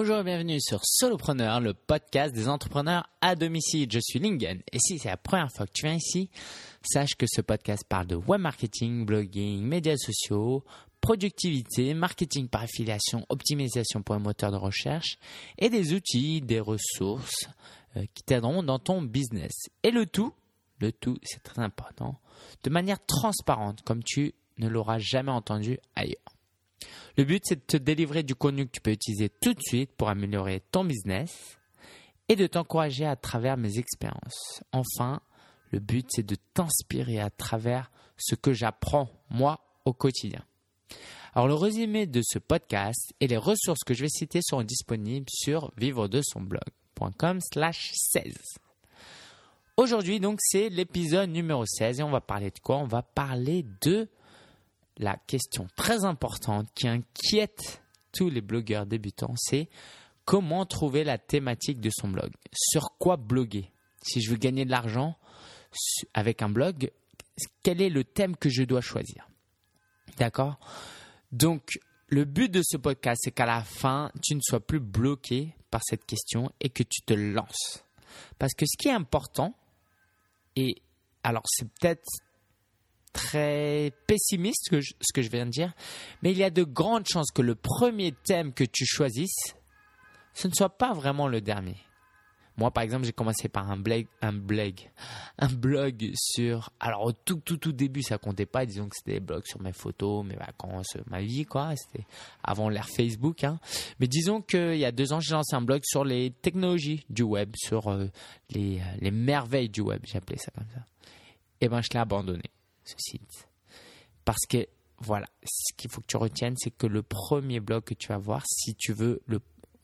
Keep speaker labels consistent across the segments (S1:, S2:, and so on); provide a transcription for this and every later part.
S1: Bonjour et bienvenue sur Solopreneur, le podcast des entrepreneurs à domicile. Je suis Lingen et si c'est la première fois que tu viens ici, sache que ce podcast parle de web marketing, blogging, médias sociaux, productivité, marketing par affiliation, optimisation pour un moteur de recherche et des outils, des ressources euh, qui t'aideront dans ton business. Et le tout, le tout, c'est très important, de manière transparente comme tu ne l'auras jamais entendu ailleurs. Le but, c'est de te délivrer du contenu que tu peux utiliser tout de suite pour améliorer ton business et de t'encourager à travers mes expériences. Enfin, le but, c'est de t'inspirer à travers ce que j'apprends, moi, au quotidien. Alors, le résumé de ce podcast et les ressources que je vais citer seront disponibles sur vivre de son blog.com slash 16. Aujourd'hui, donc, c'est l'épisode numéro 16 et on va parler de quoi? On va parler de la question très importante qui inquiète tous les blogueurs débutants, c'est comment trouver la thématique de son blog. Sur quoi bloguer? Si je veux gagner de l'argent avec un blog, quel est le thème que je dois choisir? D'accord? Donc, le but de ce podcast, c'est qu'à la fin, tu ne sois plus bloqué par cette question et que tu te lances. Parce que ce qui est important, et alors c'est peut-être très pessimiste ce que je viens de dire, mais il y a de grandes chances que le premier thème que tu choisisses, ce ne soit pas vraiment le dernier. Moi, par exemple, j'ai commencé par un blog, un blog, un blog sur. Alors, au tout, tout, tout début, ça comptait pas. Disons que c'était des blogs sur mes photos, mes vacances, ma vie, quoi. C'était avant l'ère Facebook. Hein. Mais disons qu'il y a deux ans, j'ai lancé un blog sur les technologies du web, sur euh, les, les merveilles du web. Appelé ça comme ça. Et eh ben, je l'ai abandonné ce site. Parce que, voilà, ce qu'il faut que tu retiennes, c'est que le premier blog que tu vas voir, si tu veux le,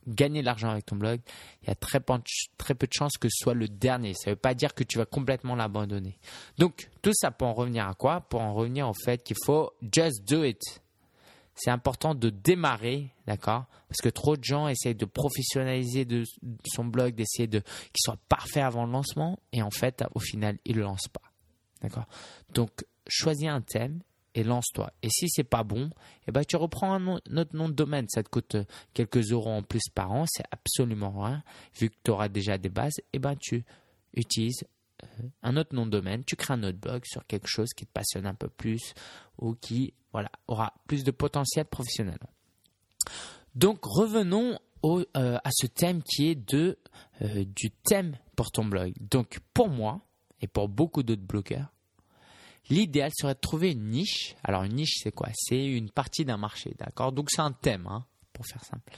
S1: gagner de l'argent avec ton blog, il y a très, peu de chances que ce soit le dernier. Ça ne veut pas dire que tu vas complètement l'abandonner. Donc, tout ça pour en revenir à quoi? Pour en revenir au fait qu'il faut just do it. C'est important de démarrer, d'accord? Parce que trop de gens essayent de professionnaliser de, son blog, d'essayer de qu'il soit parfait avant le lancement, et en fait, au final, ils ne le lancent pas, d'accord? Donc, choisis un thème et lance-toi. Et si c'est pas bon, eh ben tu reprends un, autre nom de domaine. Ça te coûte euh, quelques euros en plus par an, c'est absolument rien. Vu que tu auras déjà des bases, eh ben tu utilises euh, un autre nom de domaine, tu crées un autre blog sur quelque chose qui te passionne un peu plus ou qui aura plus de potentiel professionnel. Donc revenons euh, à ce thème qui est de, du thème pour ton blog. Donc pour moi et pour beaucoup d'autres blogueurs, L'idéal serait de trouver une niche. Alors une niche, c'est quoi? C'est une partie d'un marché, d'accord? Donc c'est un thème, hein, pour faire simple.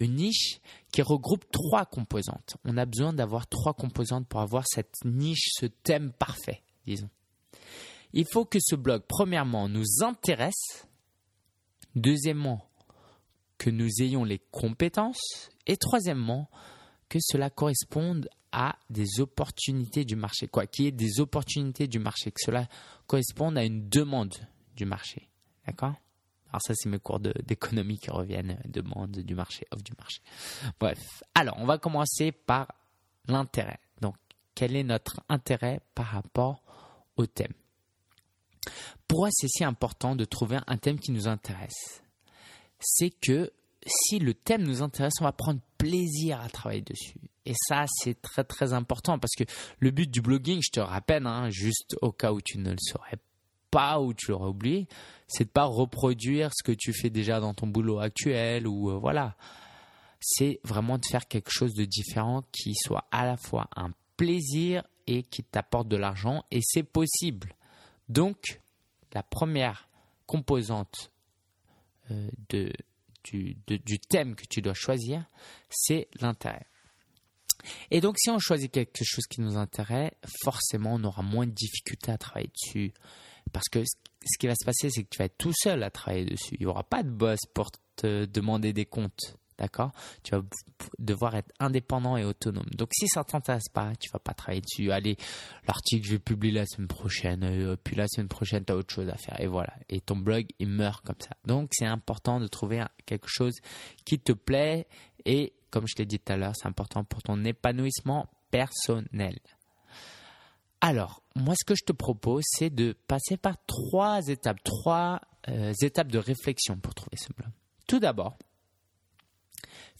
S1: Une niche qui regroupe trois composantes. On a besoin d'avoir trois composantes pour avoir cette niche, ce thème parfait, disons. Il faut que ce blog, premièrement, nous intéresse. Deuxièmement, que nous ayons les compétences. Et troisièmement, que cela corresponde à des opportunités du marché, quoi, qu'il y ait des opportunités du marché, que cela corresponde à une demande du marché. D'accord? Alors ça, c'est mes cours d'économie qui reviennent, demande du marché, offre du marché. Bref, alors on va commencer par l'intérêt. Donc, quel est notre intérêt par rapport au thème? Pourquoi c'est si important de trouver un thème qui nous intéresse? C'est que si le thème nous intéresse, on va prendre plaisir à travailler dessus. Et ça, c'est très très important parce que le but du blogging, je te rappelle, hein, juste au cas où tu ne le saurais pas ou tu l'aurais oublié, c'est de pas reproduire ce que tu fais déjà dans ton boulot actuel ou euh, voilà. C'est vraiment de faire quelque chose de différent qui soit à la fois un plaisir et qui t'apporte de l'argent et c'est possible. Donc, la première composante euh, du, thème que tu dois choisir, c'est l'intérêt. Et donc, si on choisit quelque chose qui nous intéresse, forcément, on aura moins de difficultés à travailler dessus. Parce que ce qui va se passer, c'est que tu vas être tout seul à travailler dessus. Il n'y aura pas de boss pour te demander des comptes. D'accord? Tu vas devoir être indépendant et autonome. Donc si ça ne t'intéresse pas, tu vas pas travailler dessus. Allez, l'article, je vais publier la semaine prochaine. Euh, puis la semaine prochaine, tu as autre chose à faire. Et voilà. Et ton blog, il meurt comme ça. Donc c'est important de trouver quelque chose qui te plaît. Et comme je t'ai dit tout à l'heure, c'est important pour ton épanouissement personnel. Alors, moi, ce que je te propose, c'est de passer par trois étapes, trois euh, étapes de réflexion pour trouver ce blog. Tout d'abord,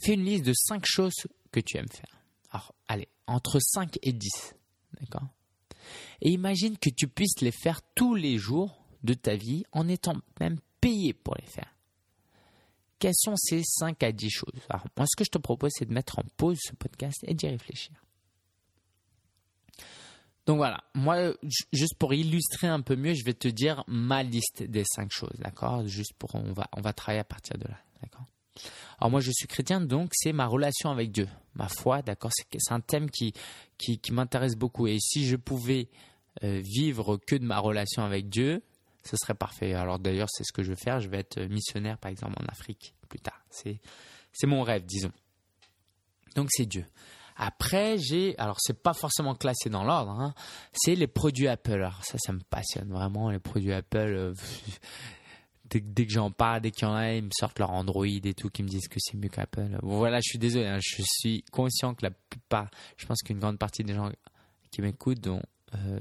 S1: Fais une liste de 5 choses que tu aimes faire. Alors, allez, entre 5 et 10. D'accord? Et imagine que tu puisses les faire tous les jours de ta vie en étant même payé pour les faire. Quelles sont ces 5 à 10 choses. Alors, moi, ce que je te propose, c'est de mettre en pause ce podcast et d'y réfléchir. Donc voilà, moi, juste pour illustrer un peu mieux, je vais te dire ma liste des 5 choses, d'accord? Juste pour, on va, on va travailler à partir de là, d'accord? Alors moi je suis chrétien, donc c'est ma relation avec Dieu, ma foi, d'accord? C'est un thème qui, qui, m'intéresse beaucoup. Et si je pouvais euh, vivre que de ma relation avec Dieu, ce serait parfait. Alors d'ailleurs, c'est ce que je veux faire. Je vais être missionnaire, par exemple, en Afrique plus tard. C'est, c'est mon rêve, disons. Donc c'est Dieu. Après, j'ai, alors c'est pas forcément classé dans l'ordre, hein, c'est les produits Apple. Alors ça, ça me passionne vraiment, les produits Apple. Euh, dès, que j'en parle, dès qu'il y en a, ils me sortent leur Android et tout, qui me disent que c'est mieux qu'Apple. voilà, je suis désolé, hein, je suis conscient que la plupart, je pense qu'une grande partie des gens qui m'écoutent euh,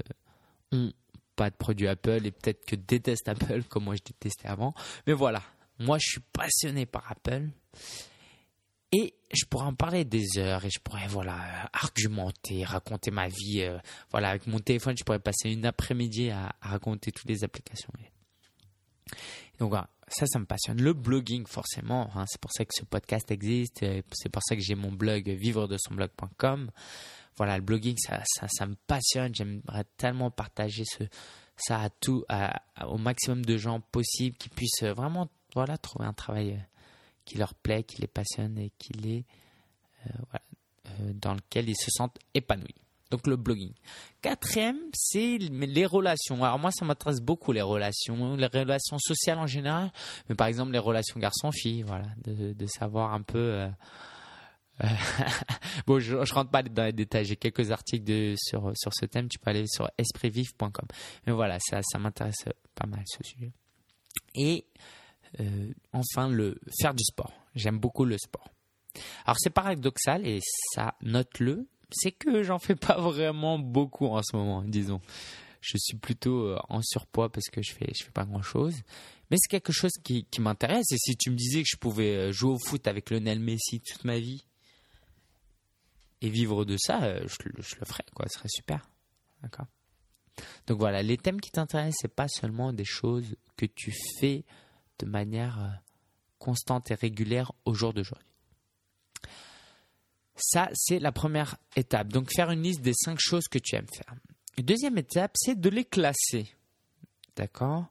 S1: ont pas de produits Apple et peut-être que détestent Apple comme moi je détestais avant. Mais voilà, moi je suis passionné par Apple et je pourrais en parler des heures et je pourrais voilà argumenter, raconter ma vie. Euh, voilà, avec mon téléphone, je pourrais passer une après-midi à, raconter toutes les applications. Donc voilà, ça, ça me passionne. Le blogging, forcément, hein, c'est pour ça que ce podcast existe. C'est pour ça que j'ai mon blog vivre de son blog.com voilà, le blogging, ça, ça, me passionne. J'aimerais tellement partager ce, ça à tout, au maximum de gens possible qui puissent vraiment, voilà, trouver un travail euh, qui leur plaît, qui les passionne et qui les, euh, voilà, euh, dans lequel ils se sentent épanouis. Donc le blogging. Quatrième, c'est les relations. Alors moi, ça m'intéresse beaucoup les relations, les relations sociales en général, mais par exemple les relations garçon-fille, voilà, de, savoir un peu. bon, je, ne rentre pas dans les détails. J'ai quelques articles sur, sur ce thème. Tu peux aller sur espritvive.com. Mais voilà, ça, m'intéresse pas mal ce sujet. Et euh, enfin, le faire du sport. J'aime beaucoup le sport. Alors c'est paradoxal et ça, note-le, c'est que j'en fais pas vraiment beaucoup en ce moment, disons. Je suis plutôt euh, en surpoids parce que je fais, je fais pas grand chose. Mais c'est quelque chose qui, qui m'intéresse. Et si tu me disais que je pouvais euh, jouer au foot avec Lionel Messi toute ma vie, et vivre de ça, euh, je, le ferais, quoi. Ce serait super. D'accord Donc voilà, les thèmes qui t'intéressent, c'est pas seulement des choses que tu fais de manière euh, constante et régulière au jour d'aujourd'hui. Ça, c'est la première étape. Donc faire une liste des cinq choses que tu aimes faire. deuxième étape, c'est de les classer. D'accord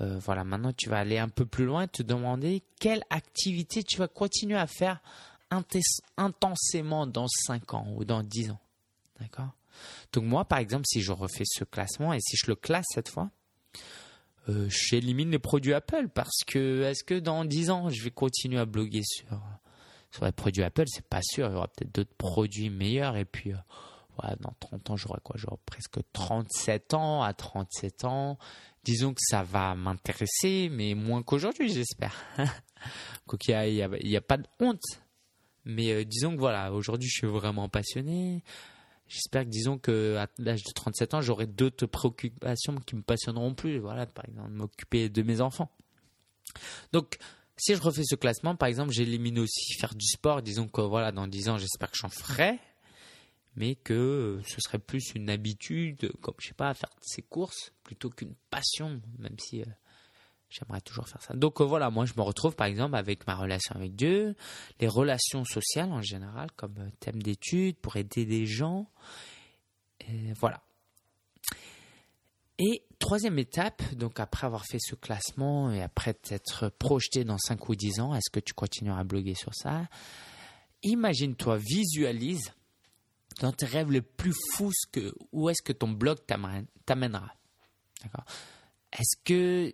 S1: euh, Voilà, maintenant tu vas aller un peu plus loin et te demander quelle activité tu vas continuer à faire intensément dans 5 ans ou dans 10 ans. D'accord? Donc moi, par exemple, si je refais ce classement et si je le classe cette fois, euh, j'élimine les produits Apple parce que est-ce que dans 10 ans, je vais continuer à bloguer sur, sur les produits Apple? C'est pas sûr. Il y aura peut-être d'autres produits meilleurs et puis... Euh, dans 30 ans, j'aurai quoi? J'aurai presque 37 ans. À 37 ans, disons que ça va m'intéresser, mais moins qu'aujourd'hui, j'espère. Donc il n'y a, pas de honte mais euh, disons que voilà, aujourd'hui, je suis vraiment passionné. J'espère que, disons que à l'âge de 37 ans, j'aurai d'autres préoccupations qui me passionneront plus. Voilà, par exemple, m'occuper de mes enfants. Donc, si je refais ce classement, par exemple, j'élimine aussi faire du sport. Disons que voilà, dans 10 ans, j'espère que j'en ferai, mais que ce serait plus une habitude, comme je sais pas, faire ces courses plutôt qu'une passion, même si euh, J'aimerais toujours faire ça. Donc euh, voilà, moi je me retrouve par exemple avec ma relation avec Dieu, les relations sociales en général comme euh, thème d'étude pour aider des gens. Voilà. Et troisième étape, donc après avoir fait ce classement et après t'être projeté dans 5 ou 10 ans, est-ce que tu continueras à bloguer sur ça? Imagine-toi, visualise dans tes rêves les plus fous où est-ce que ton blog t'amènera? D'accord? Est-ce que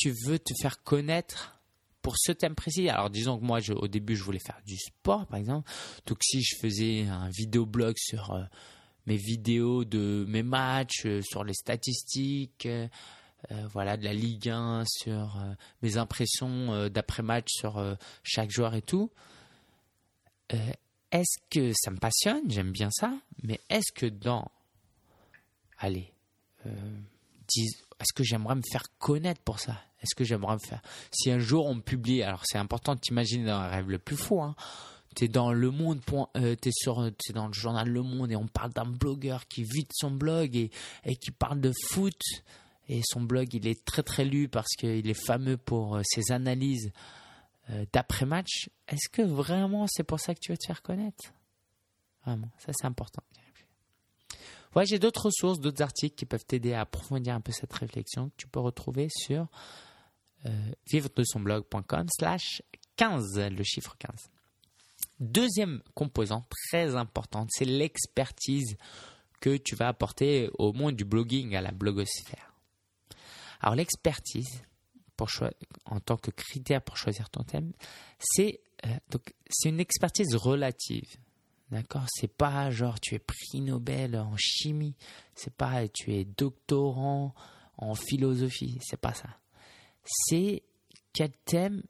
S1: tu veux te faire connaître pour ce thème précis. Alors disons que moi, au début, je voulais faire du sport, par exemple. Donc si je faisais un vidéoblog sur euh, mes vidéos de mes matchs, euh, sur les statistiques, euh, voilà, de la Ligue 1, sur mes impressions d'après-match sur chaque joueur et tout. est-ce que ça me passionne? J'aime bien ça. Mais est-ce que dans, allez, 10, est-ce que j'aimerais me faire connaître pour ça? Est-ce que j'aimerais me faire? Si un jour on publie, alors c'est important de t'imaginer dans un rêve le plus fou, hein, tu es dans le monde, euh, tu es, es, dans le journal Le Monde et on parle d'un blogueur qui vide son blog et, qui parle de foot. Et son blog, il est très très lu parce qu'il est fameux pour euh, ses analyses euh, d'après-match. Est-ce que vraiment c'est pour ça que tu veux te faire connaître? Vraiment, ça c'est important. Ouais, j'ai d'autres ressources, d'autres articles qui peuvent t'aider à approfondir un peu cette réflexion que tu peux retrouver sur vivre de son blog.com slash 15, le chiffre 15. Deuxième composant très importante, c'est l'expertise que tu vas apporter au monde du blogging, à la blogosphère. Alors l'expertise, en tant que critère pour choisir ton thème, c'est euh, c'est une expertise relative. D'accord? C'est pas genre tu es prix Nobel en chimie, c'est pas tu es doctorant en philosophie, c'est pas ça. C'est quel thème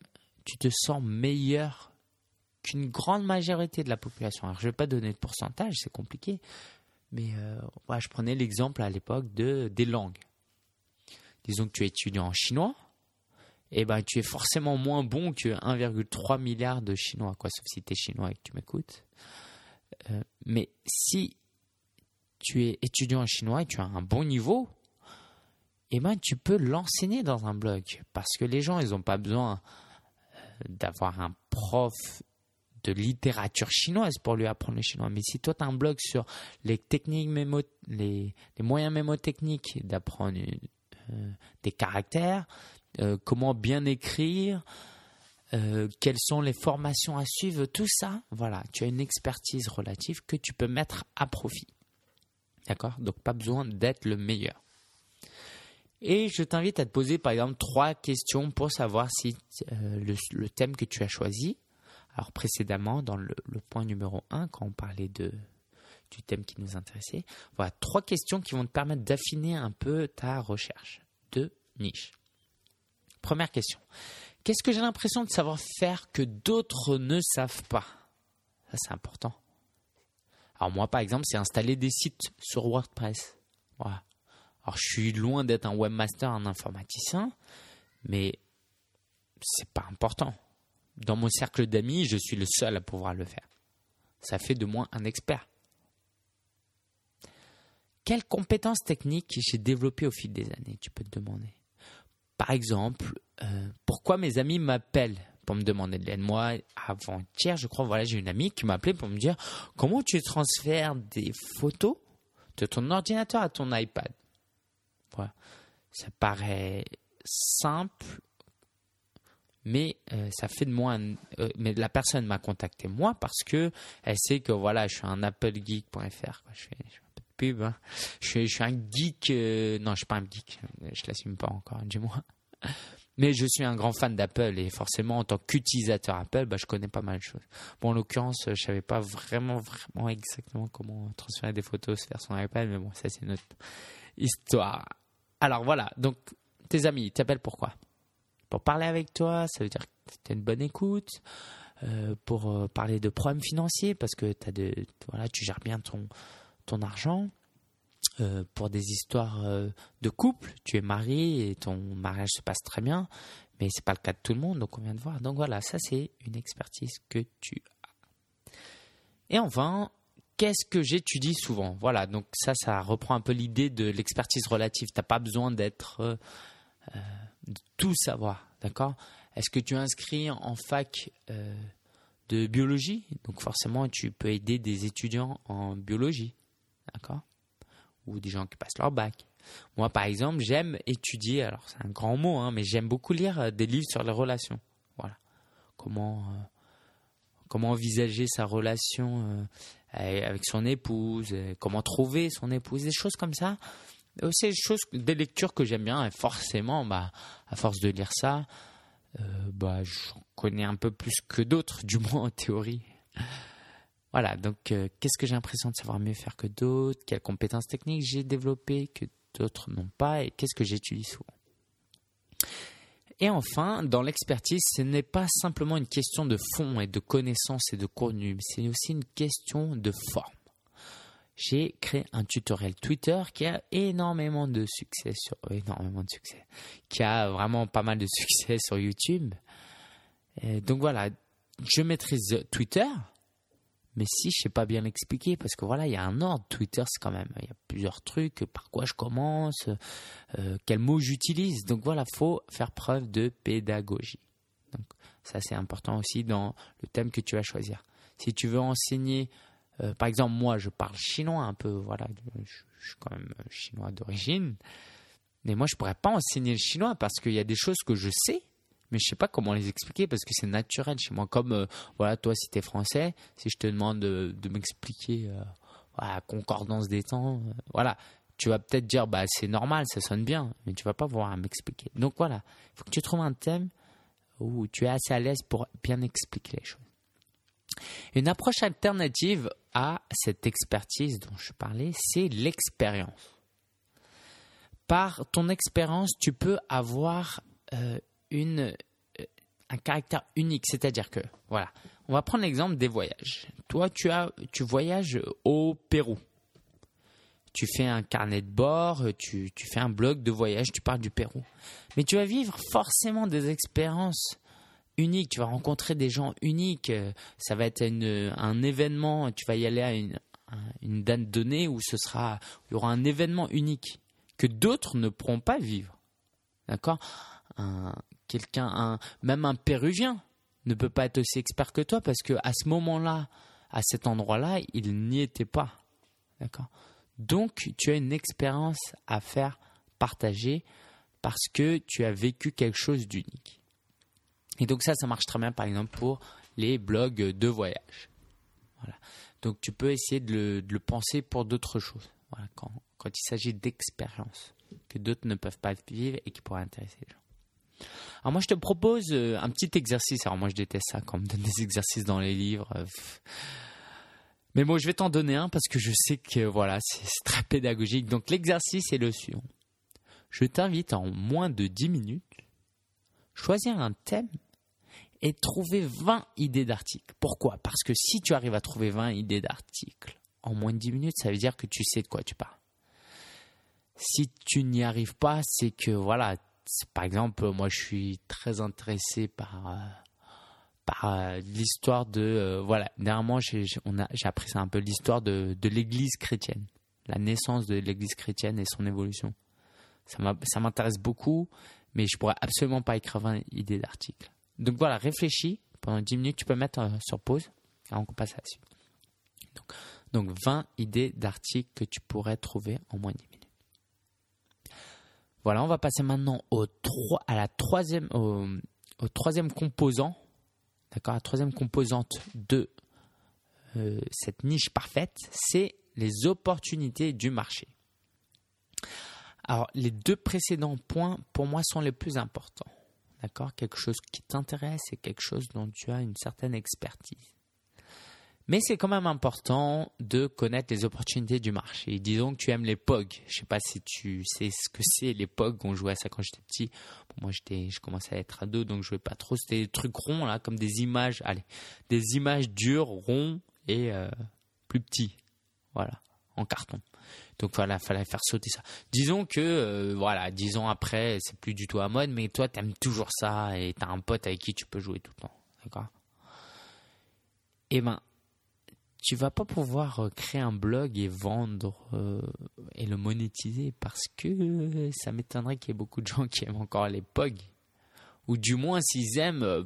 S1: tu te sens meilleur qu'une grande majorité de la population. Alors je vais pas donner de pourcentage, c'est compliqué, mais euh, je prenais l'exemple à l'époque de des langues. Disons que tu es étudiant en chinois, et eh ben tu es forcément moins bon que 1,3 milliard de Chinois, quoi, sauf si tu es chinois et que tu m'écoutes. Euh, mais si tu es étudiant en chinois et tu as un bon niveau, eh ben, tu peux l'enseigner dans un blog. Parce que les gens, ils n'ont pas besoin euh, d'avoir un prof de littérature chinoise pour lui apprendre le chinois. Mais si toi, tu as un blog sur les techniques mémo, les, les moyens mémotechniques d'apprendre euh, des caractères, comment bien écrire, euh, quelles sont les formations à suivre, tout ça, voilà, tu as une expertise relative que tu peux mettre à profit. D'accord? Donc pas besoin d'être le meilleur. Et je t'invite à te poser par exemple trois questions pour savoir si euh, le, thème que tu as choisi, alors précédemment dans le, point numéro 1 quand on parlait de, du thème qui nous intéressait, voilà, trois questions qui vont te permettre d'affiner un peu ta recherche de niche. Première question. Qu'est-ce que j'ai l'impression de savoir faire que d'autres ne savent pas? Ça, c'est important. Alors moi, par exemple, c'est installer des sites sur WordPress. Voilà. Alors je suis loin d'être un webmaster, un informaticien, mais c'est pas important. Dans mon cercle d'amis, je suis le seul à pouvoir le faire. Ça fait de moi un expert. Quelles compétences techniques j'ai développées au fil des années, tu peux te demander? Par exemple, euh, pourquoi mes amis m'appellent pour me demander de l'aide? Moi, avant-hier, je crois, voilà, j'ai une amie qui m'a appelé pour me dire comment tu transfères des photos de ton ordinateur à ton iPad? Ça paraît simple, mais euh, ça fait de moi euh, mais la personne m'a contacté moi parce que elle sait que voilà je suis un applegeek.fr je fais, je Hein. Je, suis, je suis un geek. Euh, non, je suis pas un geek. Je l'assume pas encore, moins. Mais je suis un grand fan d'Apple et forcément, en tant qu'utilisateur Apple, bah, je connais pas mal de choses. Bon, en l'occurrence, je savais pas vraiment, vraiment exactement comment transférer des photos vers son iPad, mais bon, ça, c'est notre histoire. Alors voilà, donc tes amis, t'appellent pourquoi Pour parler avec toi, ça veut dire que tu as une bonne écoute. Euh, pour euh, parler de problèmes financiers parce que as de, voilà, tu gères bien ton, ton argent euh, pour des histoires de couple. Tu es marié et ton mariage se passe très bien, mais c'est pas le cas de tout le monde, donc on vient de voir. Donc voilà, ça c'est une expertise que tu as. Et enfin, qu'est-ce que j'étudie souvent Voilà, donc ça, ça reprend un peu l'idée de l'expertise relative. Tu n'as pas besoin d'être euh, de tout savoir, d'accord? Est-ce que tu inscris en fac de biologie? Donc forcément, tu peux aider des étudiants en biologie. D'accord? Ou des gens qui passent leur bac. Moi, par exemple, j'aime étudier, alors c'est un grand mot, hein, mais j'aime beaucoup lire euh, des livres sur les relations. Voilà. Comment, euh, comment envisager sa relation euh, avec son épouse, comment trouver son épouse, des choses comme ça. C'est des lectures que j'aime bien, et forcément, bah, à force de lire ça, bah, j'en connais un peu plus que d'autres, du moins en théorie. Voilà, donc euh, qu'est-ce que j'ai l'impression de savoir mieux faire que d'autres? Quelles compétences techniques j'ai développées que d'autres n'ont pas? Et qu'est-ce que j'utilise souvent? Et enfin, dans l'expertise, ce n'est pas simplement une question de fond et de connaissances et de contenu, c'est aussi une question de forme. J'ai créé un tutoriel Twitter qui a énormément de succès sur énormément de succès, qui a vraiment pas mal de succès sur YouTube. donc voilà, je maîtrise Twitter, mais si je sais pas bien l'expliquer, parce que voilà, il y a un ordre. Twitter, c'est quand même, il y a plusieurs trucs, par quoi je commence, euh, quels mots j'utilise. Donc voilà, faut faire preuve de pédagogie. Donc ça, c'est important aussi dans le thème que tu vas choisir. Si tu veux enseigner, euh, par exemple, moi, je parle chinois un peu, voilà, je, je suis quand même chinois d'origine, mais moi, je pourrais pas enseigner le chinois parce qu'il y a des choses que je sais mais je sais pas comment les expliquer parce que c'est naturel chez moi. Comme euh, voilà, toi, si tu es français, si je te demande de, m'expliquer euh, concordance des temps, euh, voilà, tu vas peut-être dire bah c'est normal, ça sonne bien, mais tu vas pas pouvoir m'expliquer. Donc voilà, il faut que tu trouves un thème où tu es assez à l'aise pour bien expliquer les choses. Une approche alternative à cette expertise dont je parlais, c'est l'expérience. Par ton expérience, tu peux avoir une, euh, un caractère unique. C'est-à-dire que, voilà, on va prendre l'exemple des voyages. Toi, tu, as, tu voyages au Pérou. Tu fais un carnet de bord, tu, tu fais un blog de voyage, tu parles du Pérou. Mais tu vas vivre forcément des expériences uniques. Tu vas rencontrer des gens uniques. Ça va être une, un événement. Tu vas y aller à une, une date donnée où ce sera, il y aura un événement unique que d'autres ne pourront pas vivre. D'accord? Quelqu'un, même un Péruvien, ne peut pas être aussi expert que toi parce que à ce moment-là, à cet endroit-là, il n'y était pas. D'accord? Donc, tu as une expérience à faire partager parce que tu as vécu quelque chose d'unique. Et donc ça, ça marche très bien, par exemple, pour les blogs de voyage. Voilà. Donc tu peux essayer de le, penser pour d'autres choses. Quand, quand il s'agit d'expériences que d'autres ne peuvent pas vivre et qui pourraient intéresser les gens. Alors moi je te propose euh, un petit exercice. Alors moi je déteste ça quand on me donne des exercices dans les livres. Euh, Mais bon, je vais t'en donner un parce que je sais que voilà, c'est très pédagogique. Donc l'exercice est le suivant. Je t'invite en moins de 10 minutes choisir un thème et trouver 20 idées d'articles. Pourquoi? Parce que si tu arrives à trouver 20 idées d'articles en moins de 10 minutes, ça veut dire que tu sais de quoi tu parles. Si tu n'y arrives pas, c'est que voilà, par exemple, moi, je suis très intéressé par euh, par euh, l'histoire de euh, voilà. Dernièrement, j'ai appris ça un peu l'histoire de de l'Église chrétienne, la naissance de l'Église chrétienne et son évolution. Ça m'intéresse beaucoup, mais je pourrais absolument pas écrire une idée d'article. Donc voilà, réfléchis pendant 10 minutes. Tu peux mettre sur pause et on passe à la suite. Donc, donc 20 idées d'articles que tu pourrais trouver en moins de 10 minutes. Voilà, on va passer maintenant au troisième composant, d'accord, la troisième composante de euh, cette niche parfaite, c'est les opportunités du marché. Alors, les deux précédents points, pour moi, sont les plus importants. D'accord Quelque chose qui t'intéresse et quelque chose dont tu as une certaine expertise. Mais c'est quand même important de connaître les opportunités du marché. Disons que tu aimes les POG. Je sais pas si tu sais ce que c'est les POG. On jouait à ça quand j'étais petit. moi, je commençais à être ado, donc je jouais pas trop. C'était des trucs ronds là, comme des images. Allez, des images dures, ronds et euh, plus petits. Voilà, en carton. Donc voilà, fallait faire sauter ça. Disons que euh, voilà, dix ans après, c'est plus du tout à mode, mais toi, tu aimes toujours ça et tu as un pote avec qui tu peux jouer tout le temps. D'accord? Eh ben, tu vas pas pouvoir euh, créer un blog et vendre euh, et le monétiser parce que ça m'étonnerait qu'il y ait beaucoup de gens qui aiment encore les POG. Ou du moins, s'ils aiment, euh,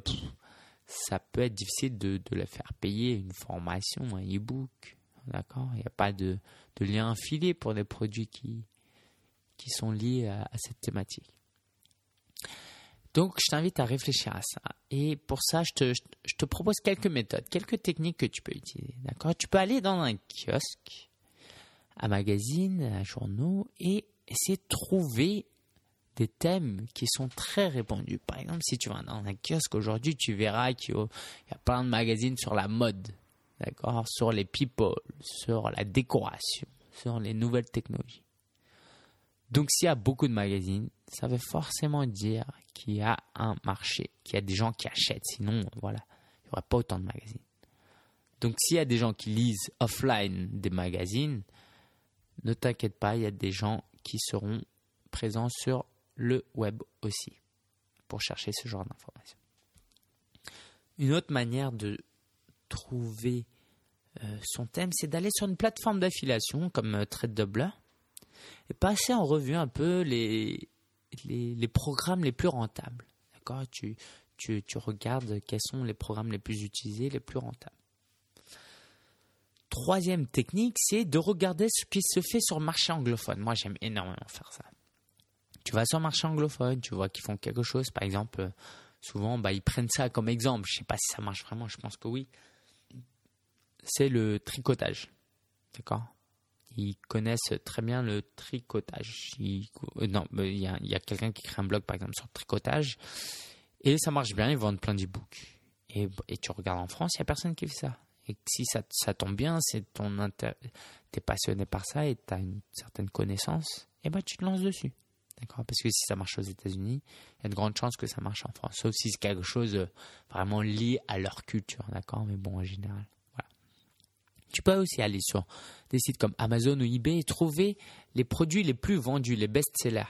S1: ça peut être difficile de, de les faire payer une formation, un e-book. D'accord? Il n'y a pas de, de, lien affilié pour des produits qui, qui sont liés à cette thématique. Donc, je t'invite à réfléchir à ça. Et pour ça, je te, propose quelques méthodes, quelques techniques que tu peux utiliser. D'accord? Tu peux aller dans un kiosque, un magazine, un journaux et essayer de trouver des thèmes qui sont très répandus. Par exemple, si tu vas dans un kiosque aujourd'hui, tu verras qu'il y a plein de magazines sur la mode, d'accord? Sur les people, sur la décoration, sur les nouvelles technologies. Donc s'il y a beaucoup de magazines, ça veut forcément dire qu'il y a un marché, qu'il y a des gens qui achètent. Sinon, voilà, il n'y aurait pas autant de magazines. Donc s'il y a des gens qui lisent offline des magazines, ne t'inquiète pas, il y a des gens qui seront présents sur le web aussi pour chercher ce genre d'informations. Une autre manière de trouver euh, son thème, c'est d'aller sur une plateforme d'affiliation comme euh, TradeDoubler et passer en revue un peu les, les, programmes les plus rentables. D'accord? Tu, tu, tu regardes quels sont les programmes les plus utilisés, les plus rentables. Troisième technique, c'est de regarder ce qui se fait sur le marché anglophone. Moi, j'aime énormément faire ça. Tu vas sur le marché anglophone, tu vois qu'ils font quelque chose, par exemple, souvent, bah, ils prennent ça comme exemple. Je ne sais pas si ça marche vraiment, je pense que oui c'est le tricotage. D'accord? Ils connaissent très bien le tricotage. Euh, non, il y a, quelqu'un qui crée un blog, par exemple, sur le tricotage. Et ça marche bien, ils vendent plein d'e-books. Et, tu regardes en France, il n'y a personne qui fait ça. Et si ça, tombe bien, c'est ton es passionné par ça et tu as une certaine connaissance, et ben tu te lances dessus. D'accord? Parce que si ça marche aux États-Unis, il y a de grandes chances que ça marche en France. Sauf si c'est quelque chose euh, vraiment lié à leur culture. D'accord? Mais bon, en général. Tu peux aussi aller sur des sites comme Amazon ou eBay et trouver les produits les plus vendus, les best-sellers.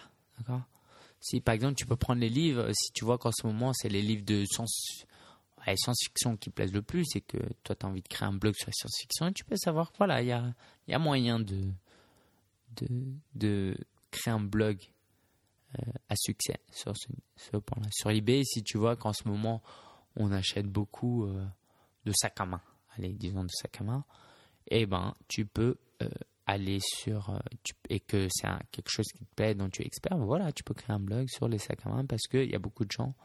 S1: Si par exemple tu peux prendre les livres, si tu vois qu'en ce moment c'est les livres de science-fiction qui plaisent le plus et que toi tu as envie de créer un blog sur la science-fiction, tu peux savoir voilà, il y a, y a, moyen de, de, de, créer un blog euh, à succès sur. Sur eBay, si tu vois qu'en ce moment on achète beaucoup euh, de sacs à main, allez, disons de sacs à main, eh ben, tu peux euh, aller sur euh, et que c'est quelque chose qui te plaît, dont tu es expert, voilà, tu peux créer un blog sur les sacs à main parce qu'il y a beaucoup de gens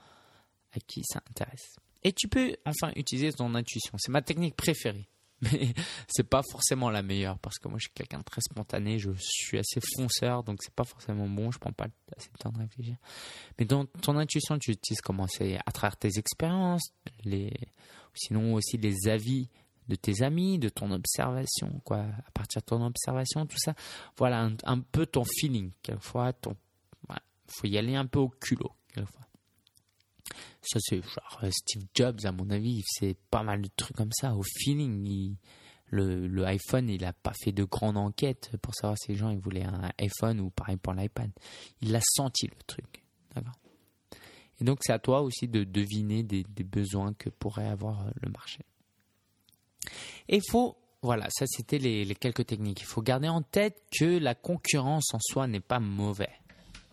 S1: à qui ça intéresse. Et tu peux enfin utiliser ton intuition. C'est ma technique préférée. Mais c'est pas forcément la meilleure parce que moi je suis quelqu'un de très spontané, je suis assez fonceur donc c'est pas forcément bon, je prends pas assez de temps de réfléchir. Mais dans ton intuition, tu utilises comment? C'est à travers tes expériences, les sinon aussi les avis de tes amis, de ton observation, quoi, à partir de ton observation, tout ça. Voilà un, peu ton feeling. Quelquefois, ton, faut y aller un peu au culot, quelquefois. Ça, c'est genre euh, Steve Jobs, à mon avis, c'est pas mal de trucs comme ça, au feeling. le, iPhone, il n'a pas fait de grande enquête pour savoir si les gens ils voulaient un iPhone ou pareil pour l'iPad. Il a senti le truc. D'accord Et donc, c'est à toi aussi de deviner des besoins que pourrait avoir euh, le marché. Et il faut, voilà, ça c'était les, quelques techniques. Il faut garder en tête que la concurrence en soi n'est pas mauvais.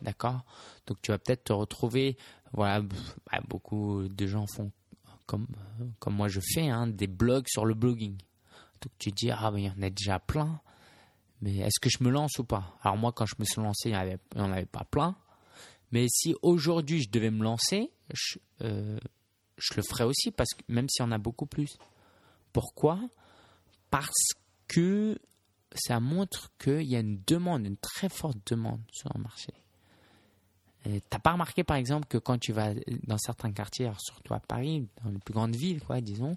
S1: D'accord? Donc tu vas peut-être te retrouver, voilà, bah, beaucoup de gens font comme, comme moi je fais, hein, des blogs sur le blogging. Donc tu dis, ah ben il y en a déjà plein, mais est-ce que je me lance ou pas? Alors moi quand je me suis lancé, il n'y en avait pas plein. Mais si aujourd'hui je devais me lancer, je, euh, je le ferais aussi, parce que même s'il y en a beaucoup plus. Pourquoi? Parce que ça montre qu'il y a une demande, une très forte demande sur le marché. T'as pas remarqué par exemple que quand tu vas dans certains quartiers, surtout à Paris, dans les plus grandes villes, quoi, disons,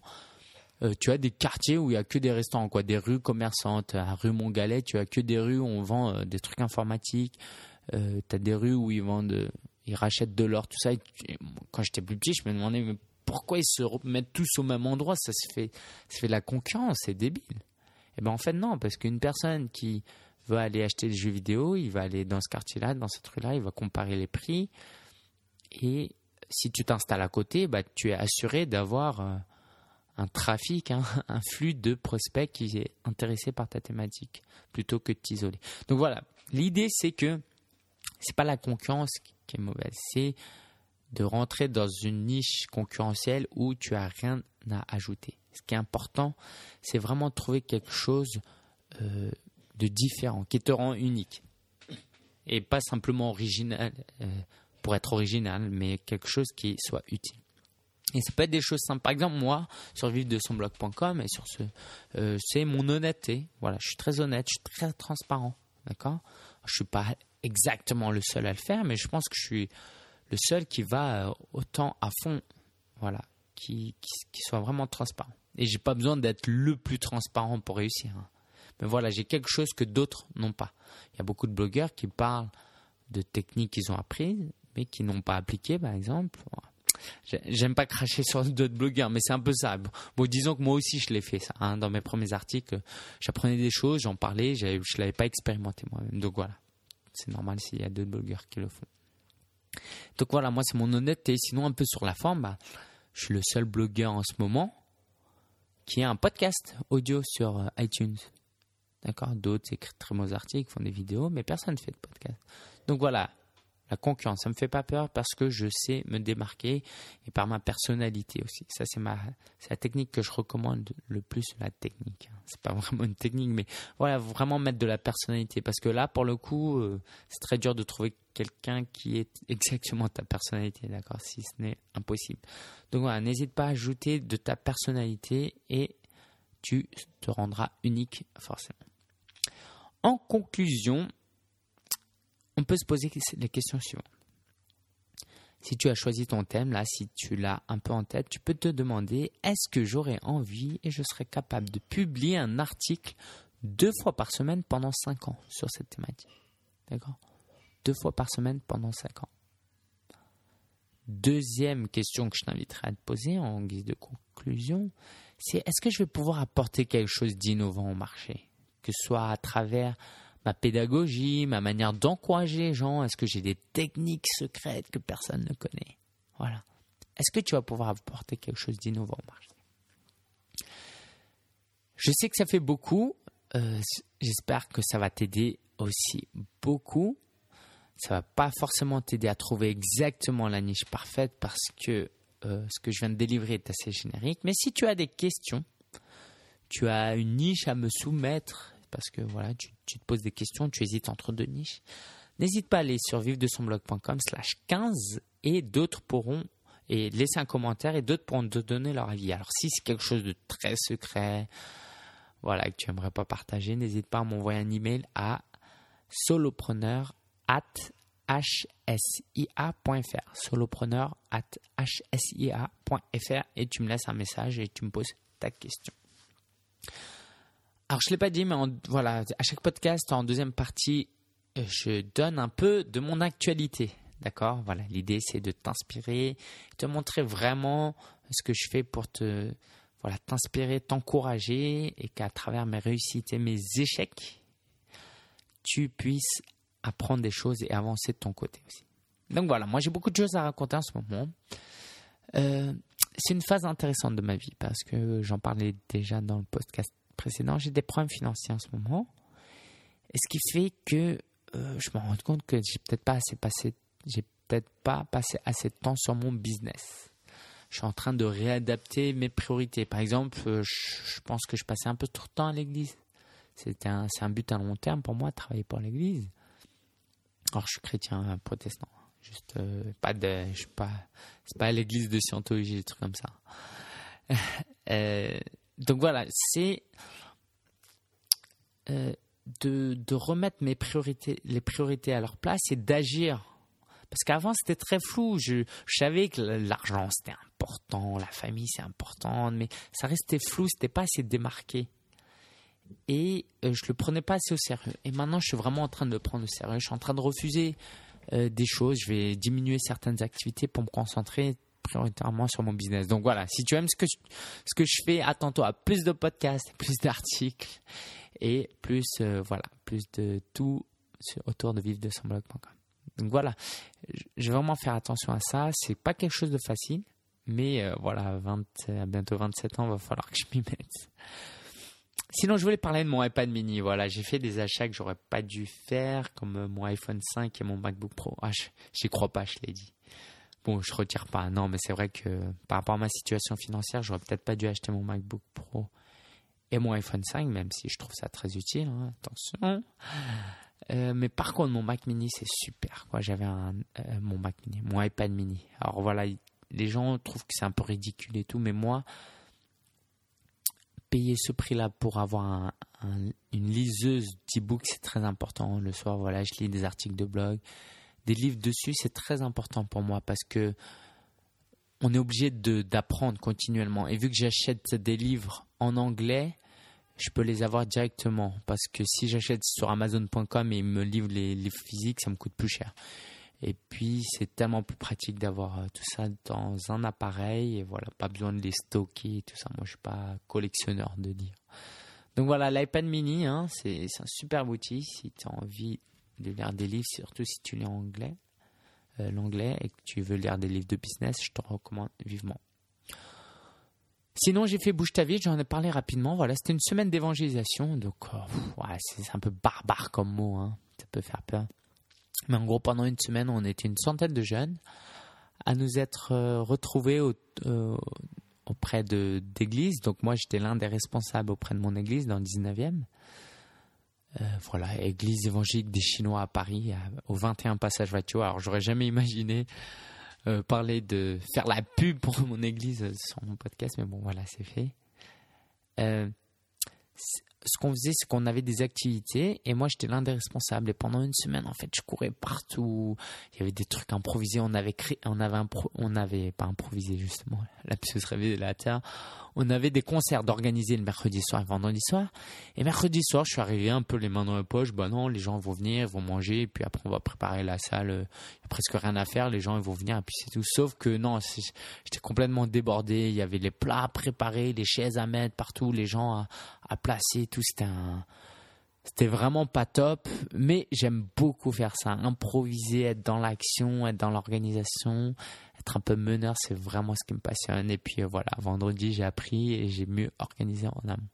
S1: euh, tu as des quartiers où il y a que des restaurants, quoi, des rues commerçantes. À rue Montgalet, tu as que des rues où on vend euh, des trucs informatiques. Euh, tu as des rues où ils vendent, ils rachètent de l'or, tout ça. quand j'étais plus petit, je me demandais pourquoi ils se mettent tous au même endroit? Ça se fait, ça fait de la concurrence, c'est débile. Et eh ben en fait non, parce qu'une personne qui veut aller acheter des jeux vidéo, il va aller dans ce quartier-là, dans cette rue-là, il va comparer les prix. Et si tu t'installes à côté, bah, tu es assuré d'avoir euh, un trafic, hein, un flux de prospects qui est intéressé par ta thématique, plutôt que de t'isoler. Donc voilà, l'idée c'est que c'est pas la concurrence qui est mauvaise, c'est de rentrer dans une niche concurrentielle où tu as rien à ajouter. Ce qui est important, c'est vraiment de trouver quelque chose euh, de différent, qui te rend unique. Et pas simplement original euh, pour être original, mais quelque chose qui soit utile. Et ça peut être des choses simples. Par exemple, moi, sur vivre et sur ce, euh, c'est mon honnêteté. Voilà, je suis très honnête, je suis très transparent. D'accord? Je suis pas exactement le seul à le faire, mais je pense que je suis le seul qui va euh, autant à fond, voilà, qui, qui, soit vraiment transparent. Et j'ai pas besoin d'être le plus transparent pour réussir. Hein. Mais voilà, j'ai quelque chose que d'autres n'ont pas. Il y a beaucoup de blogueurs qui parlent de techniques qu'ils ont apprises, mais qui n'ont pas appliquées, par exemple. J'aime pas cracher sur d'autres blogueurs, mais c'est un peu ça. Bon, disons que moi aussi je l'ai fait ça. Hein. Dans mes premiers articles, j'apprenais des choses, j'en parlais, je l'avais pas expérimenté moi-même. Donc voilà, c'est normal s'il y a d'autres blogueurs qui le font. Donc voilà, moi c'est mon honnêteté. Sinon, un peu sur la forme, bah, je suis le seul blogueur en ce moment qui a un podcast audio sur euh, iTunes. D'accord? D'autres écrivent très beaux articles, font des vidéos, mais personne ne fait de podcast. Donc voilà, la concurrence, ça me fait pas peur parce que je sais me démarquer et par ma personnalité aussi. Ça, c'est ma, la technique que je recommande le plus, la technique. C'est pas vraiment une technique, mais voilà, vraiment mettre de la personnalité parce que là, pour le coup, euh, c'est très dur de trouver quelqu'un qui est exactement ta personnalité, d'accord, si ce n'est impossible. Donc voilà, n'hésite pas à ajouter de ta personnalité et tu te rendras unique forcément. En conclusion, on peut se poser les questions suivantes. Si tu as choisi ton thème, là, si tu l'as un peu en tête, tu peux te demander est-ce que j'aurais envie et je serais capable de publier un article deux fois par semaine pendant cinq ans sur cette thématique? D'accord? Deux fois par semaine pendant cinq ans. Deuxième question que je t'inviterai à te poser en guise de conclusion, c'est est-ce que je vais pouvoir apporter quelque chose d'innovant au marché? Que ce soit à travers ma pédagogie, ma manière d'encourager les gens Est-ce que j'ai des techniques secrètes que personne ne connaît? Voilà. Est-ce que tu vas pouvoir apporter quelque chose d'innovant au Je sais que ça fait beaucoup. Euh, j'espère que ça va t'aider aussi beaucoup. Ça va pas forcément t'aider à trouver exactement la niche parfaite parce que euh, ce que je viens de délivrer est assez générique. Mais si tu as des questions, tu as une niche à me soumettre, parce que voilà, tu, te poses des questions, tu hésites entre deux niches, n'hésite pas à aller sur vivre de son blog.com slash 15 et d'autres pourront et laisser un commentaire et d'autres pourront te donner leur avis. Alors si c'est quelque chose de très secret, voilà, que tu aimerais pas partager, n'hésite pas à m'envoyer un email à solopreneur at et tu me laisses un message et tu me poses ta question. Alors, je ne l'ai pas dit, mais voilà, à chaque podcast, en deuxième partie, euh, je donne un peu de mon actualité. D'accord? Voilà, l'idée, c'est de t'inspirer, te montrer vraiment ce que je fais pour te, voilà, t'inspirer, t'encourager et qu'à travers mes réussites et mes échecs, tu puisses apprendre des choses et avancer de ton côté aussi. Donc voilà, moi j'ai beaucoup de choses à raconter en ce moment. Euh, c'est une phase intéressante de ma vie parce que j'en parlais déjà dans le podcast précédent, j'ai des problèmes financiers en ce moment. Et ce qui fait que euh, je me rends compte que j'ai peut-être pas assez passé, j'ai peut-être pas passé assez de temps sur mon business. Je suis en train de réadapter mes priorités. Par exemple, euh, je, pense que je passais un peu trop de temps à l'église. C'est un, un but à long terme pour moi, travailler pour l'église. Alors, je suis chrétien protestant. Juste, euh, pas de, je suis pas, c'est pas l'église de Scientologie, des trucs comme ça. donc voilà, c'est euh, de, remettre mes priorités, les priorités à leur place et d'agir. Parce qu'avant, c'était très flou. Je, savais que l'argent, c'était important, la famille, c'est important, mais ça restait flou, c'était pas assez démarqué. Et euh, je le prenais pas assez au sérieux. Et maintenant, je suis vraiment en train de le prendre au sérieux. Je suis en train de refuser euh, des choses. Je vais diminuer certaines activités pour me concentrer prioritairement sur mon business. Donc voilà, si tu aimes ce que je, ce que je fais, attends-toi à plus de podcasts, plus d'articles et plus euh, voilà, plus de tout autour de vivre de son blog.com. Donc voilà, je vais vraiment faire attention à ça. C'est pas quelque chose de facile, mais euh, voilà, 20, à bientôt 27 ans, va falloir que je m'y mette. Sinon, je voulais parler de mon iPad mini. Voilà, j'ai fait des achats que j'aurais pas dû faire, comme mon iPhone 5 et mon MacBook Pro. Ah, j'y crois pas, je l'ai dit. Bon, je retire pas. Non, mais c'est vrai que par rapport à ma situation financière, j'aurais peut-être pas dû acheter mon MacBook Pro et mon iPhone 5, même si je trouve ça très utile. Hein, attention. Euh, mais par contre, mon Mac Mini, c'est super. J'avais euh, mon Mac Mini, mon iPad Mini. Alors voilà, les gens trouvent que c'est un peu ridicule et tout, mais moi, payer ce prix-là pour avoir une liseuse d'e-book, c'est très important. Le soir, voilà, je lis des articles de blog, des livres dessus, c'est très important pour moi parce que on est obligé d'apprendre continuellement. Et vu que j'achète des livres en anglais, je peux les avoir directement parce que si j'achète sur Amazon.com et ils me livrent les livres physiques, ça me coûte plus cher. Et puis c'est tellement plus pratique d'avoir euh, tout ça dans un appareil et voilà, pas besoin de les stocker et tout ça. Moi, je suis pas collectionneur de livres. Donc voilà, l'iPad mini, hein, c'est un super outil si tu as envie de lire des livres, surtout si tu lis anglais, euh, l'anglais et que tu veux lire des livres de business, je te recommande vivement. Sinon, j'ai fait Bouge ta vie, j'en ai parlé rapidement. Voilà, c'était une semaine d'évangélisation, donc oh, c'est un peu barbare comme mot, hein. ça peut faire peur. Mais en gros, pendant une semaine, on était une centaine de jeunes à nous être euh, retrouvés euh, auprès d'églises. Donc moi, j'étais l'un des responsables auprès de mon église dans le 19e. Euh, voilà, église évangélique des Chinois à Paris, au 21 passage voiture. Alors, j'aurais jamais imaginé euh, parler de faire la pub pour mon église sur mon podcast, mais bon, voilà, c'est fait. Euh, ce qu'on faisait, c'est qu'on avait des activités et moi j'étais l'un des responsables. Et pendant une semaine, en fait, je courais partout. Il y avait des trucs improvisés. On avait créé, on avait, on avait pas improvisé justement. La la terre on avait des concerts d'organiser le mercredi soir et vendredi soir. Et mercredi soir, je suis arrivé un peu les mains dans les poches. Bah non, les gens vont venir, vont manger, et puis après on va préparer la salle. Il n'y a presque rien à faire, les gens ils vont venir, et puis c'est tout. Sauf que non, j'étais complètement débordé. Il y avait les plats préparés, les chaises à mettre partout, les gens à, à placer, tout. C'était c'était vraiment pas top, mais j'aime beaucoup faire ça. Improviser, être dans l'action, être dans l'organisation, être un peu meneur, c'est vraiment ce qui me passionne. Et puis euh, voilà, vendredi, j'ai appris et j'ai mieux organisé en amont.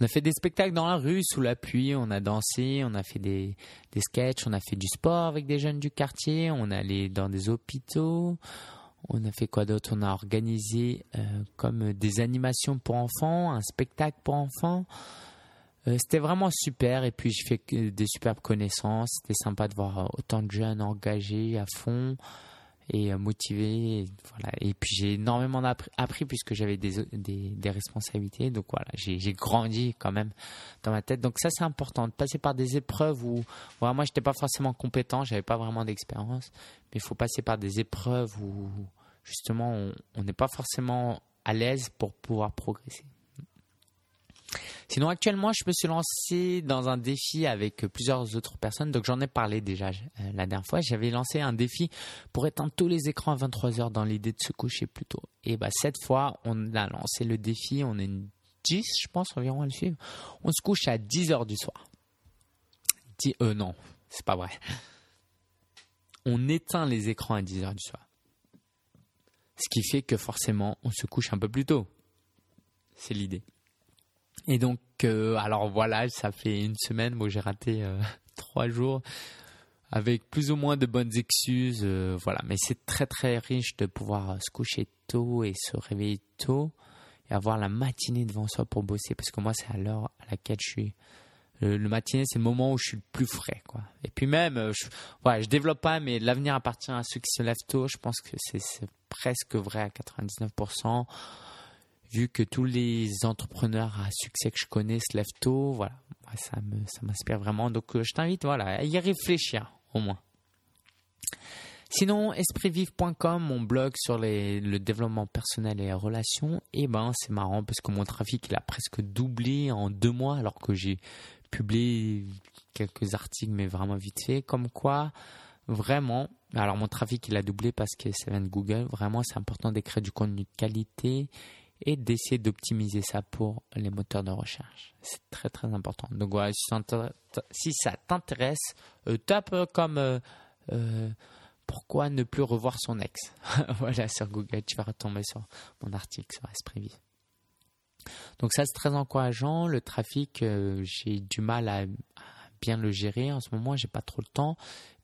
S1: On a fait des spectacles dans la rue sous la pluie, on a dansé, on a fait des, des sketchs, on a fait du sport avec des jeunes du quartier, on est allé dans des hôpitaux, on a fait quoi d'autre? On a organisé euh, comme des animations pour enfants, un spectacle pour enfants. Euh, c'était vraiment super et puis j'ai fait des superbes connaissances. C'était sympa de voir autant de jeunes engagés à fond et euh, motivés. Et, voilà. et puis j'ai énormément appris, puisque j'avais des, des, responsabilités. Donc voilà, j'ai grandi quand même dans ma tête. Donc ça c'est important de passer par des épreuves où voilà, moi j'étais pas forcément compétent, j'avais pas vraiment d'expérience, mais il faut passer par des épreuves où justement on n'est pas forcément à l'aise pour pouvoir progresser. Sinon, actuellement, je me suis lancé dans un défi avec plusieurs autres personnes. Donc, j'en ai parlé déjà euh, la dernière fois. J'avais lancé un défi pour éteindre tous les écrans à 23 heures dans l'idée de se coucher plus tôt. Et bah, cette fois, on a lancé le défi. On est une 10, je pense, environ à le suivre. On se couche à 10 heures du soir. euh, non, c'est pas vrai. On éteint les écrans à 10 heures du soir. Ce qui fait que forcément, on se couche un peu plus tôt. C'est l'idée. Et donc, euh, alors voilà, ça fait une semaine, moi j'ai raté euh, trois jours avec plus ou moins de bonnes excuses, euh, voilà. Mais c'est très très riche de pouvoir se coucher tôt et se réveiller tôt et avoir la matinée devant soi pour bosser, parce que moi c'est à l'heure à laquelle je suis. Le, matinée, c'est le moment où je suis le plus frais, quoi. Et puis même, je, voilà, je développe pas, mais l'avenir appartient à ceux qui se lèvent tôt. Je pense que c'est presque vrai à 99% vu que tous les entrepreneurs à succès que je connais se lèvent tôt, voilà, ça me ça m'inspire vraiment. Donc euh, je t'invite voilà à y réfléchir au moins. Sinon, espritvive.com, mon blog sur le développement personnel et les relations, et eh ben c'est marrant parce que mon trafic a presque doublé en deux mois alors que j'ai publié quelques articles mais vraiment vite fait. Comme quoi, vraiment, alors mon trafic il a doublé parce que ça vient de Google. Vraiment, c'est important d'écrire du contenu de qualité et d'essayer d'optimiser ça pour les moteurs de recherche. C'est très très important. Donc voilà, si ça t'intéresse, euh, tape comme euh, euh, pourquoi ne plus revoir son ex? voilà sur Google, tu vas retomber sur mon article sur Esprit Vif. Donc ça c'est très encourageant. Le trafic, j'ai du mal à, bien le gérer en ce moment. J'ai pas trop le temps,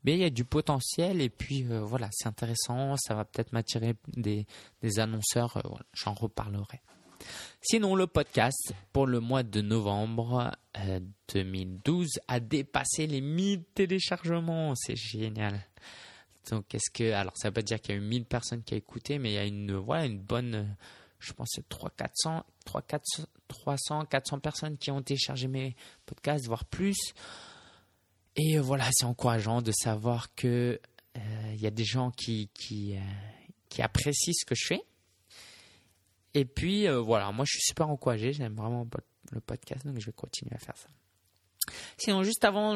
S1: mais il y a du potentiel et puis euh, voilà, c'est intéressant, ça va peut-être m'attirer des, annonceurs, euh, j'en reparlerai. Sinon, le podcast pour le mois de novembre 2012 euh, a dépassé les 1000 téléchargements, c'est génial. Donc, est-ce que, alors ça veut pas dire qu'il y a eu 1000 personnes qui ont écouté, mais il y a une, voilà, une bonne, je pense, 300, 400, 300, 400 personnes qui ont téléchargé mes podcasts, voire plus. Et euh, voilà, c'est encourageant de savoir que euh, il y a des gens qui euh, qui apprécient ce que je fais. Et puis voilà, moi je suis super encouragé, j'aime vraiment le podcast, donc je vais continuer à faire ça. Sinon, juste avant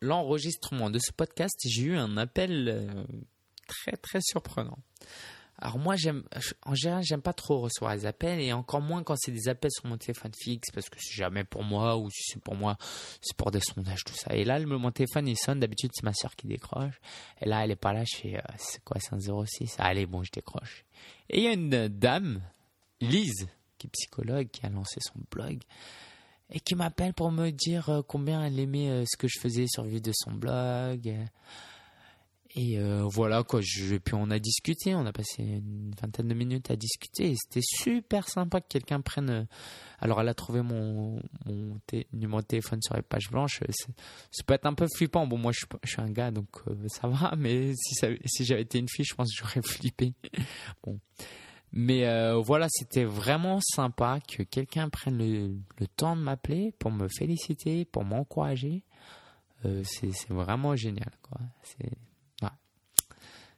S1: l'enregistrement de ce podcast, j'ai eu un appel très très surprenant. Alors moi, en général, j'aime pas trop recevoir les appels et encore moins quand c'est des appels sur mon téléphone fixe parce que c'est jamais pour moi ou si c'est pour moi, c'est pour des sondages, tout ça. Et là, mon téléphone, il sonne. D'habitude, c'est ma soeur qui décroche. Et là, elle est pas là. Je fais, euh, c'est quoi, c'est un 06? allez, bon, je décroche. Et il y a une dame, Lise, qui est psychologue, qui a lancé son blog et qui m'appelle pour me dire euh, combien elle aimait euh, ce que je faisais sur le de son blog. Et euh, voilà quoi, je, puis on a discuté, on a passé une vingtaine de minutes à discuter et c'était super sympa que quelqu'un prenne. Euh, alors elle a trouvé mon, numéro de téléphone sur les pages blanches. Ça peut être un peu flippant. Bon moi je, suis un gars donc euh, ça va, mais si, si j'avais été une fille, je pense que j'aurais flippé. bon. Mais voilà, c'était vraiment sympa que quelqu'un prenne le, le, temps de m'appeler pour me féliciter, pour m'encourager. c'est vraiment génial quoi. C'est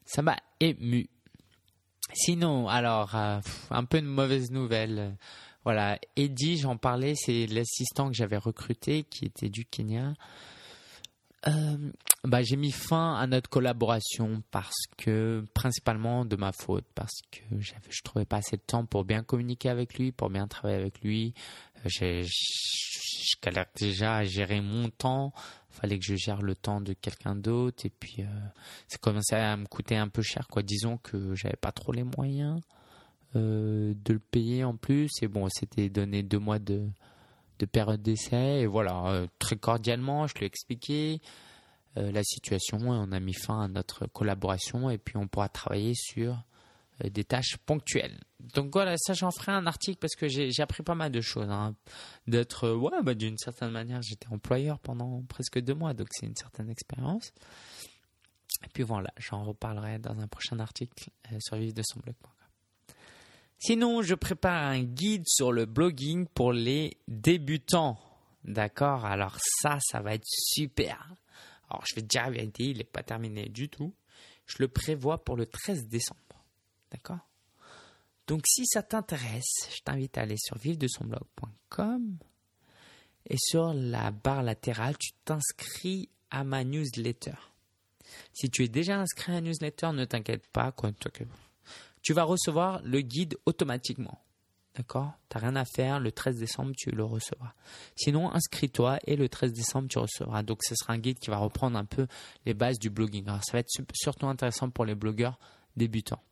S1: ça m'a ému. Sinon, alors, euh, un peu de mauvaise nouvelle. Voilà, Eddie, j'en parlais, c'est l'assistant que j'avais recruté qui était du Kenya. Euh, bah, j'ai mis fin à notre collaboration parce que, principalement de ma faute, parce que j'avais, je trouvais pas assez de temps pour bien communiquer avec lui, pour bien travailler avec lui. Euh, je galère déjà à gérer mon temps, fallait que je gère le temps de quelqu'un d'autre et puis euh, ça commençait à me coûter un peu cher quoi. Disons que j'avais pas trop les moyens euh, de le payer en plus et bon c'était donné deux mois de de période d'essai et voilà euh, très cordialement je lui ai expliqué la situation et on a mis fin à notre collaboration et puis on pourra travailler sur euh, des tâches ponctuelles. Donc voilà, ça j'en ferai un article parce que j'ai appris pas mal de choses. Hein. D'être, euh, ouais, bah, d'une certaine manière, j'étais employeur pendant presque deux mois, donc c'est une certaine expérience. Et puis voilà, j'en reparlerai dans un prochain article euh, sur de son blog.com. Sinon, je prépare un guide sur le blogging pour les débutants. D'accord? Alors ça, ça va être super. Alors je vais la vérité, il n'est pas terminé du tout. Je le prévois pour le 13 décembre. D'accord Donc si ça t'intéresse, je t'invite à aller sur vivre-de-son-blog.com et sur la barre latérale, tu t'inscris à ma newsletter. Si tu es déjà inscrit à la newsletter, ne t'inquiète pas, tu vas recevoir le guide automatiquement. D'accord? T'as rien à faire, le 13 décembre, tu le recevras. Sinon, inscris-toi et le 13 décembre, tu recevras. Donc, ce sera un guide qui va reprendre un peu les bases du blogging. Alors, ça va être surtout intéressant pour les blogueurs débutants.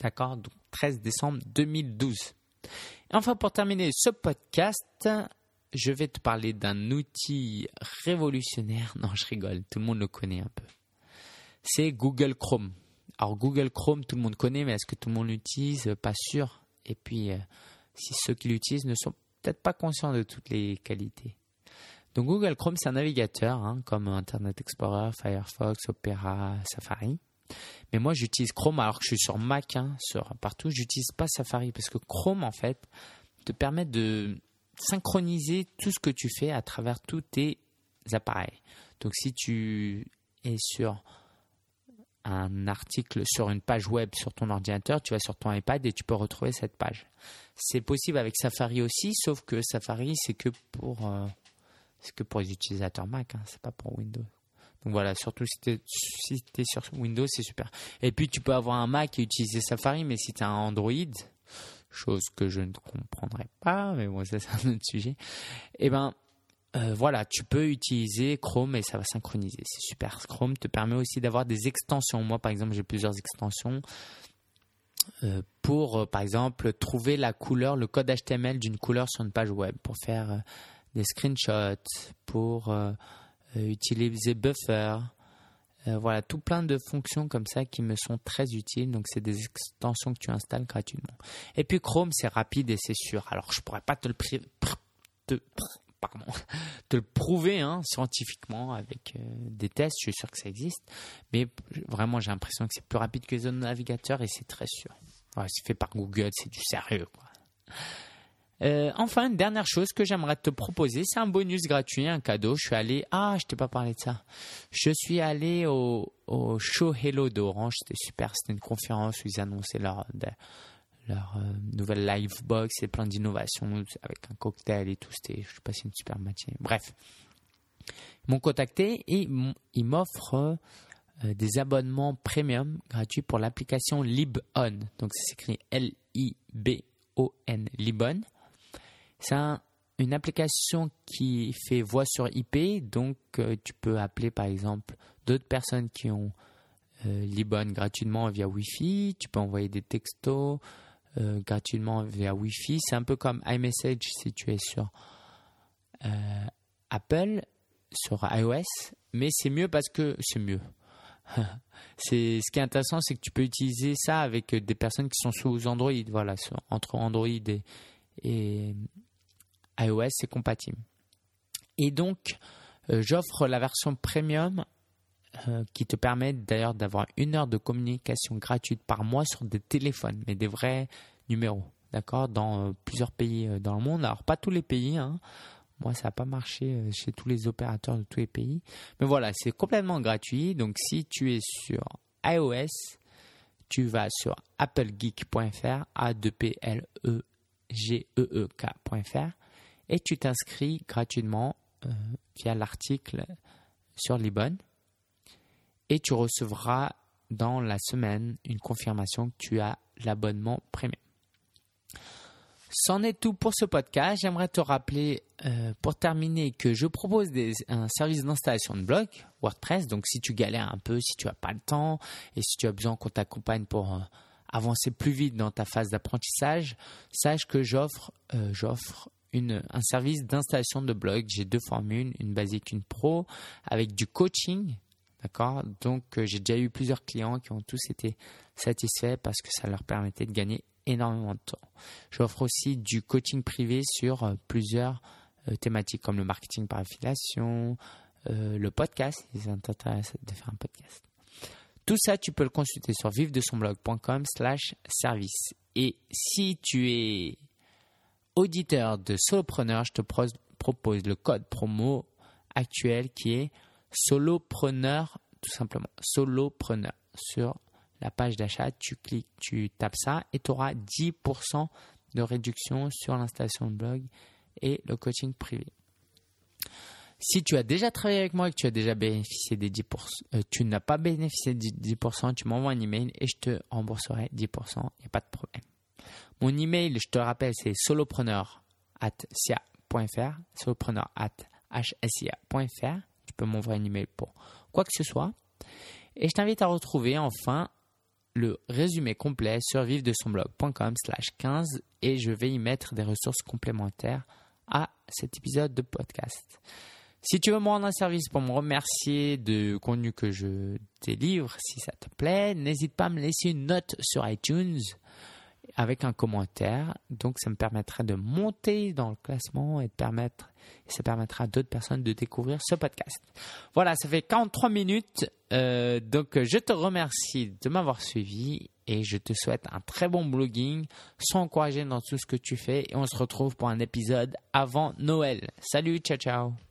S1: D'accord Donc 13 décembre 2012. Et enfin, pour terminer ce podcast, je vais te parler d'un outil révolutionnaire. Non, je rigole, tout le monde le connaît un peu. C'est Google Chrome. Alors Google Chrome, tout le monde connaît, mais est-ce que tout le monde l'utilise? Pas sûr. Et puis, euh, si ceux qui l'utilisent ne sont peut-être pas conscients de toutes les qualités. Donc Google Chrome, c'est un navigateur, hein, comme Internet Explorer, Firefox, Opera, Safari. Mais moi, j'utilise Chrome alors que je suis sur Mac, hein, sur partout. J'utilise pas Safari parce que Chrome, en fait, te permet de synchroniser tout ce que tu fais à travers tous tes appareils. Donc, si tu es sur un article sur une page web sur ton ordinateur, tu vas sur ton iPad et tu peux retrouver cette page. C'est possible avec Safari aussi, sauf que Safari c'est que pour euh, que pour les utilisateurs Mac, hein, c'est pas pour Windows. Voilà, surtout si tu es, sur Windows, c'est super. Et puis tu peux avoir un Mac et utiliser Safari, mais si tu as un Android, chose que je ne comprendrai pas, mais bon, ça c'est un autre sujet, et eh ben euh, voilà, tu peux utiliser Chrome et ça va synchroniser. C'est super. Chrome te permet aussi d'avoir des extensions. Moi, par exemple, j'ai plusieurs extensions euh, pour, euh, par exemple, trouver la couleur, le code HTML d'une couleur sur une page web, pour faire des screenshots, pour euh, utiliser Buffer. Euh, voilà, tout plein de fonctions comme ça qui me sont très utiles. Donc, c'est des extensions que tu installes gratuitement. Et puis, Chrome, c'est rapide et c'est sûr. Alors, je pourrais pas te le, prouver hein, scientifiquement avec euh, des tests. Je suis sûr que ça existe. Mais vraiment, j'ai l'impression que c'est plus rapide que les autres navigateurs et c'est très sûr. c'est fait par Google, c'est du sérieux. Euh, enfin, une dernière chose que j'aimerais te proposer, c'est un bonus gratuit, un cadeau. Je suis allé, ah, je t'ai pas parlé de ça. Je suis allé au, au show Hello d'Orange, c'était super. C'était une conférence où ils annonçaient leur, leur euh, nouvelle live box et plein d'innovations avec un cocktail et tout. C'était, je passé une super matinée. Bref, ils m'ont contacté et ils m'offrent euh, des abonnements premium gratuits pour l'application LibOn. Donc ça s'écrit L-I-B-O-N, LibOn. C'est une application qui fait voix sur IP, donc euh, tu peux appeler par exemple d'autres personnes qui ont euh, Libon gratuitement via Wi-Fi, tu peux envoyer des textos euh, gratuitement via Wi-Fi. C'est un peu comme iMessage si tu es sur Apple, sur iOS, mais c'est mieux parce que c'est mieux. c'est ce qui est intéressant, c'est que tu peux utiliser ça avec des personnes qui sont sous Android, voilà, entre Android et iOS c'est compatible. Et donc, euh, j'offre la version premium euh, qui te permet d'ailleurs d'avoir une heure de communication gratuite par mois sur des téléphones, mais des vrais numéros, d'accord, dans euh, plusieurs pays dans le monde. Alors, pas tous les pays, hein. Moi, ça n'a pas marché chez tous les opérateurs de tous les pays. Mais voilà, c'est complètement gratuit. Donc, si tu es sur iOS, tu vas sur applegeek.fr, a 2 p l e g e e kfr et tu t'inscris gratuitement euh, via l'article sur Libon et tu recevras dans la semaine une confirmation que tu as l'abonnement premium. C'en est tout pour ce podcast. J'aimerais te rappeler euh, pour terminer que je propose un service d'installation de blog WordPress. Donc si tu galères un peu, si tu n'as pas le temps et si tu as besoin qu'on t'accompagne pour euh, avancer plus vite dans ta phase d'apprentissage, sache que j'offre j'offre un service d'installation de blog. J'ai deux formules, une basique, une pro, avec du coaching. D'accord? Donc, euh, j'ai déjà eu plusieurs clients qui ont tous été satisfaits parce que ça leur permettait de gagner énormément de temps. J'offre aussi du coaching privé sur euh, plusieurs euh, thématiques comme le marketing par affiliation, le podcast, si ça t'intéresse de faire un podcast. Tout ça, tu peux le consulter sur vive-de-son-blog.com slash service. Et si tu es auditeur de Solopreneur, je te propose le code promo actuel qui est Solopreneur, tout simplement. Solopreneur. Sur la page d'achat, tu cliques, tu tapes ça et tu auras 10% de réduction sur l'installation de blog et le coaching privé. Si tu as déjà travaillé avec moi et que tu as déjà bénéficié des 10%, euh, tu n'as pas bénéficié des 10%, tu m'envoies un email et je te rembourserai 10%, il n'y a pas de problème. Mon email, je te rappelle, c'est solopreneur solopreneur Tu peux m'envoyer un email pour quoi que ce soit. Et je t'invite à retrouver enfin le résumé complet sur vive de son blog.com slash 15 et je vais y mettre des ressources complémentaires à cet épisode de podcast. Si tu veux me rendre un service pour me remercier de contenu que je délivre, si ça te plaît, n'hésite pas à me laisser une note sur iTunes avec un commentaire. Donc, ça me permettrait de monter dans le classement et de permettre, et ça permettra à d'autres personnes de découvrir ce podcast. Voilà, ça fait 43 minutes. Euh, donc, je te remercie de m'avoir suivi et je te souhaite un très bon blogging. Sois encouragé dans tout ce que tu fais et on se retrouve pour un épisode avant Noël. Salut, ciao, ciao.